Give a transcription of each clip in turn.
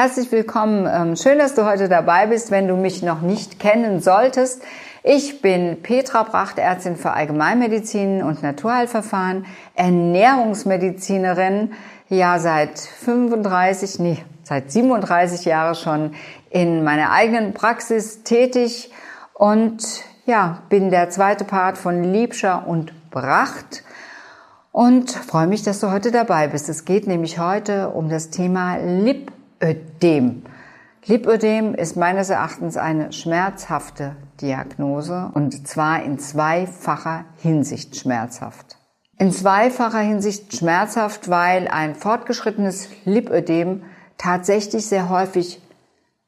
Herzlich willkommen. Ähm, schön, dass du heute dabei bist, wenn du mich noch nicht kennen solltest. Ich bin Petra Bracht, Ärztin für Allgemeinmedizin und Naturheilverfahren, Ernährungsmedizinerin, ja seit 35, nee, seit 37 Jahren schon in meiner eigenen Praxis tätig und ja, bin der zweite Part von Liebscher und Bracht und freue mich, dass du heute dabei bist. Es geht nämlich heute um das Thema Lipödem. Lipödem ist meines Erachtens eine schmerzhafte Diagnose und zwar in zweifacher Hinsicht schmerzhaft. In zweifacher Hinsicht schmerzhaft, weil ein fortgeschrittenes Lipödem tatsächlich sehr häufig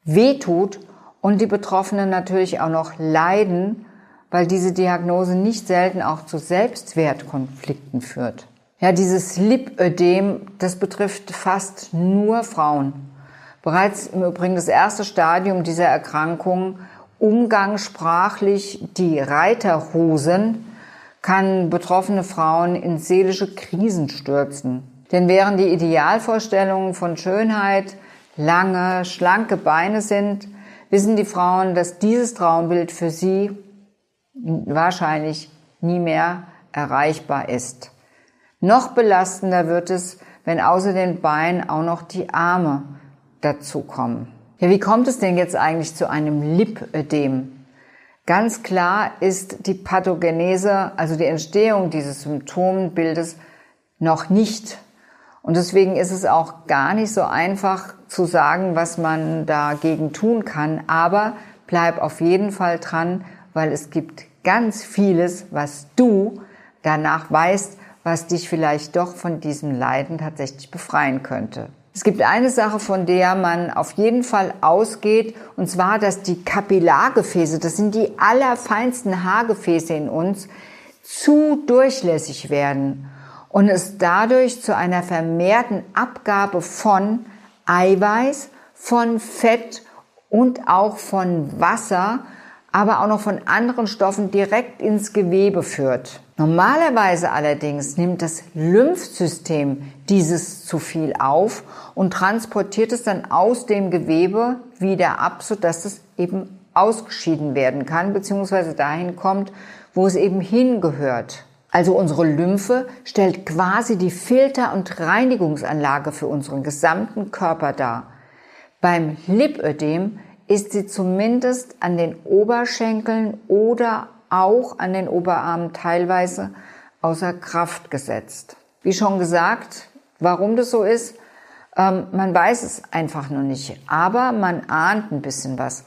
wehtut und die Betroffenen natürlich auch noch leiden, weil diese Diagnose nicht selten auch zu Selbstwertkonflikten führt. Ja, dieses Lipödem, das betrifft fast nur Frauen. Bereits im Übrigen das erste Stadium dieser Erkrankung, umgangssprachlich die Reiterhosen, kann betroffene Frauen in seelische Krisen stürzen. Denn während die Idealvorstellungen von Schönheit lange, schlanke Beine sind, wissen die Frauen, dass dieses Traumbild für sie wahrscheinlich nie mehr erreichbar ist. Noch belastender wird es, wenn außer den Beinen auch noch die Arme dazukommen. Ja, wie kommt es denn jetzt eigentlich zu einem Lipödem? Ganz klar ist die Pathogenese, also die Entstehung dieses Symptombildes, noch nicht. Und deswegen ist es auch gar nicht so einfach zu sagen, was man dagegen tun kann. Aber bleib auf jeden Fall dran, weil es gibt ganz vieles, was du danach weißt, was dich vielleicht doch von diesem Leiden tatsächlich befreien könnte. Es gibt eine Sache, von der man auf jeden Fall ausgeht, und zwar, dass die Kapillargefäße, das sind die allerfeinsten Haargefäße in uns, zu durchlässig werden und es dadurch zu einer vermehrten Abgabe von Eiweiß, von Fett und auch von Wasser aber auch noch von anderen Stoffen direkt ins Gewebe führt. Normalerweise allerdings nimmt das Lymphsystem dieses zu viel auf und transportiert es dann aus dem Gewebe wieder ab, sodass es eben ausgeschieden werden kann, beziehungsweise dahin kommt, wo es eben hingehört. Also unsere Lymphe stellt quasi die Filter- und Reinigungsanlage für unseren gesamten Körper dar. Beim Lipödem ist sie zumindest an den Oberschenkeln oder auch an den Oberarmen teilweise außer Kraft gesetzt. Wie schon gesagt, warum das so ist, ähm, man weiß es einfach noch nicht. Aber man ahnt ein bisschen was,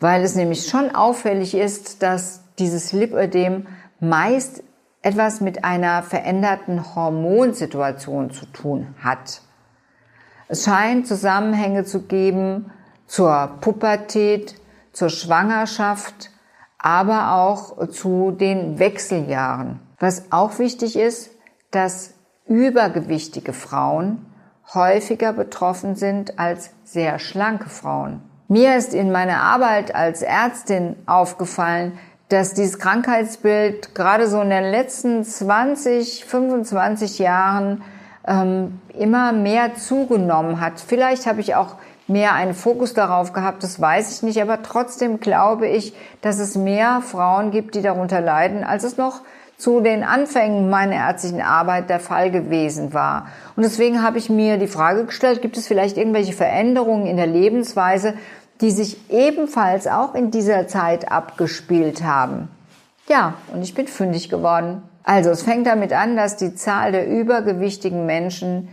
weil es nämlich schon auffällig ist, dass dieses Lipödem meist etwas mit einer veränderten Hormonsituation zu tun hat. Es scheint Zusammenhänge zu geben zur Pubertät, zur Schwangerschaft, aber auch zu den Wechseljahren. Was auch wichtig ist, dass übergewichtige Frauen häufiger betroffen sind als sehr schlanke Frauen. Mir ist in meiner Arbeit als Ärztin aufgefallen, dass dieses Krankheitsbild gerade so in den letzten 20, 25 Jahren ähm, immer mehr zugenommen hat. Vielleicht habe ich auch mehr einen Fokus darauf gehabt, das weiß ich nicht, aber trotzdem glaube ich, dass es mehr Frauen gibt, die darunter leiden, als es noch zu den Anfängen meiner ärztlichen Arbeit der Fall gewesen war. Und deswegen habe ich mir die Frage gestellt, gibt es vielleicht irgendwelche Veränderungen in der Lebensweise, die sich ebenfalls auch in dieser Zeit abgespielt haben? Ja, und ich bin fündig geworden. Also es fängt damit an, dass die Zahl der übergewichtigen Menschen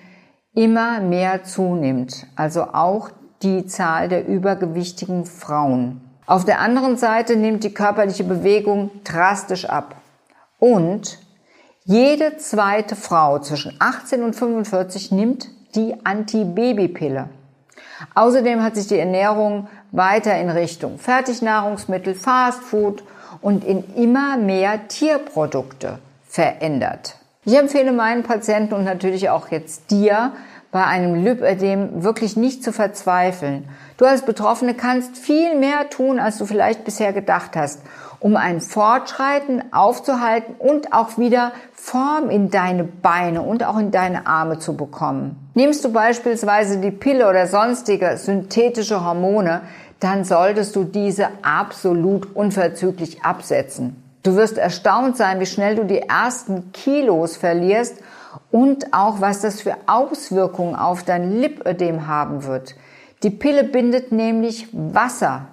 immer mehr zunimmt. Also auch die Zahl der übergewichtigen Frauen. Auf der anderen Seite nimmt die körperliche Bewegung drastisch ab. Und jede zweite Frau zwischen 18 und 45 nimmt die Antibabypille. Außerdem hat sich die Ernährung weiter in Richtung Fertignahrungsmittel, Fastfood und in immer mehr Tierprodukte verändert. Ich empfehle meinen Patienten und natürlich auch jetzt dir, bei einem Lipödem wirklich nicht zu verzweifeln. Du als Betroffene kannst viel mehr tun, als du vielleicht bisher gedacht hast, um ein Fortschreiten aufzuhalten und auch wieder Form in deine Beine und auch in deine Arme zu bekommen. Nimmst du beispielsweise die Pille oder sonstige synthetische Hormone, dann solltest du diese absolut unverzüglich absetzen. Du wirst erstaunt sein, wie schnell du die ersten Kilos verlierst und auch was das für Auswirkungen auf dein Lipödem haben wird. Die Pille bindet nämlich Wasser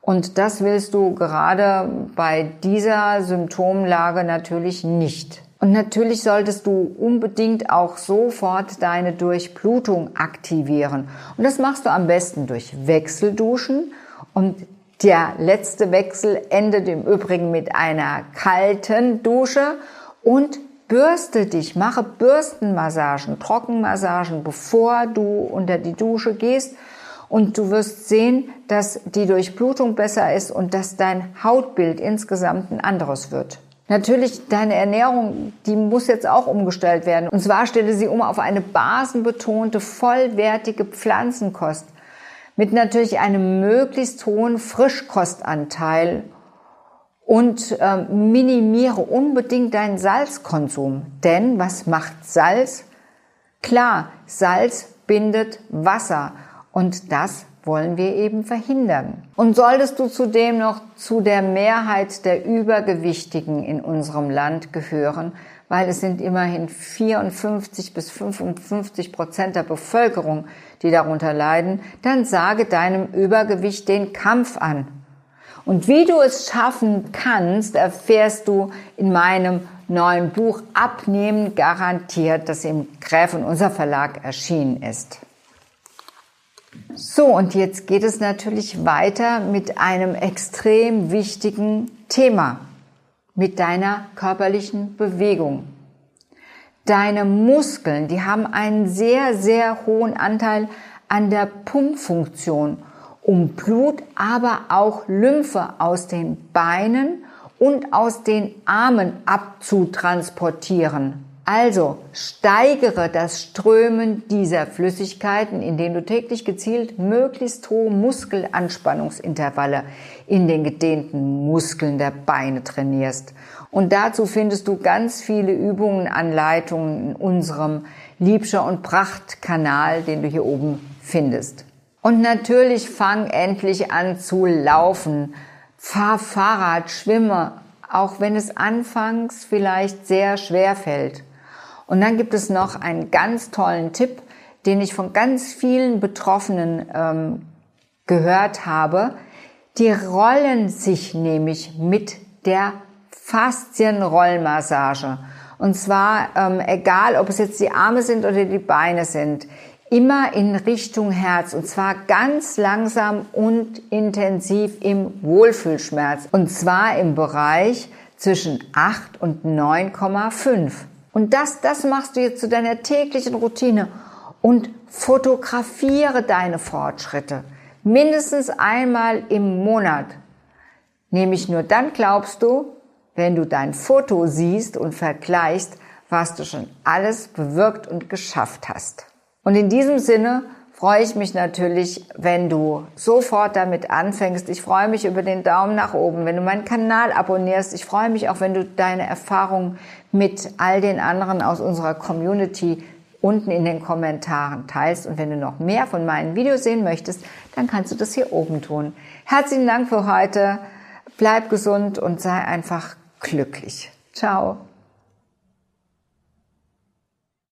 und das willst du gerade bei dieser Symptomlage natürlich nicht. Und natürlich solltest du unbedingt auch sofort deine Durchblutung aktivieren. Und das machst du am besten durch Wechselduschen. Und der letzte Wechsel endet im Übrigen mit einer kalten Dusche. Und bürste dich, mache Bürstenmassagen, Trockenmassagen, bevor du unter die Dusche gehst. Und du wirst sehen, dass die Durchblutung besser ist und dass dein Hautbild insgesamt ein anderes wird. Natürlich, deine Ernährung, die muss jetzt auch umgestellt werden. Und zwar stelle sie um auf eine basenbetonte, vollwertige Pflanzenkost mit natürlich einem möglichst hohen Frischkostanteil und äh, minimiere unbedingt deinen Salzkonsum. Denn was macht Salz? Klar, Salz bindet Wasser und das wollen wir eben verhindern. Und solltest du zudem noch zu der Mehrheit der Übergewichtigen in unserem Land gehören, weil es sind immerhin 54 bis 55 Prozent der Bevölkerung, die darunter leiden, dann sage deinem Übergewicht den Kampf an. Und wie du es schaffen kannst, erfährst du in meinem neuen Buch Abnehmen garantiert, das im Gräfin unser Verlag erschienen ist. So, und jetzt geht es natürlich weiter mit einem extrem wichtigen Thema, mit deiner körperlichen Bewegung. Deine Muskeln, die haben einen sehr, sehr hohen Anteil an der Pumpfunktion, um Blut, aber auch Lymphe aus den Beinen und aus den Armen abzutransportieren. Also steigere das Strömen dieser Flüssigkeiten, indem du täglich gezielt möglichst hohe Muskelanspannungsintervalle in den gedehnten Muskeln der Beine trainierst. Und dazu findest du ganz viele Übungen, Anleitungen in unserem Liebscher und Pracht-Kanal, den du hier oben findest. Und natürlich fang endlich an zu laufen. Fahr Fahrrad, schwimme, auch wenn es anfangs vielleicht sehr schwer fällt. Und dann gibt es noch einen ganz tollen Tipp, den ich von ganz vielen Betroffenen ähm, gehört habe. Die rollen sich nämlich mit der Faszienrollmassage. Und zwar ähm, egal, ob es jetzt die Arme sind oder die Beine sind, immer in Richtung Herz und zwar ganz langsam und intensiv im Wohlfühlschmerz und zwar im Bereich zwischen 8 und 9,5. Und das, das machst du jetzt zu deiner täglichen Routine und fotografiere deine Fortschritte. Mindestens einmal im Monat. Nämlich nur dann glaubst du, wenn du dein Foto siehst und vergleichst, was du schon alles bewirkt und geschafft hast. Und in diesem Sinne freue ich mich natürlich, wenn du sofort damit anfängst. Ich freue mich über den Daumen nach oben, wenn du meinen Kanal abonnierst. Ich freue mich auch, wenn du deine Erfahrungen mit all den anderen aus unserer Community unten in den Kommentaren teilst. Und wenn du noch mehr von meinen Videos sehen möchtest, dann kannst du das hier oben tun. Herzlichen Dank für heute. Bleib gesund und sei einfach glücklich. Ciao.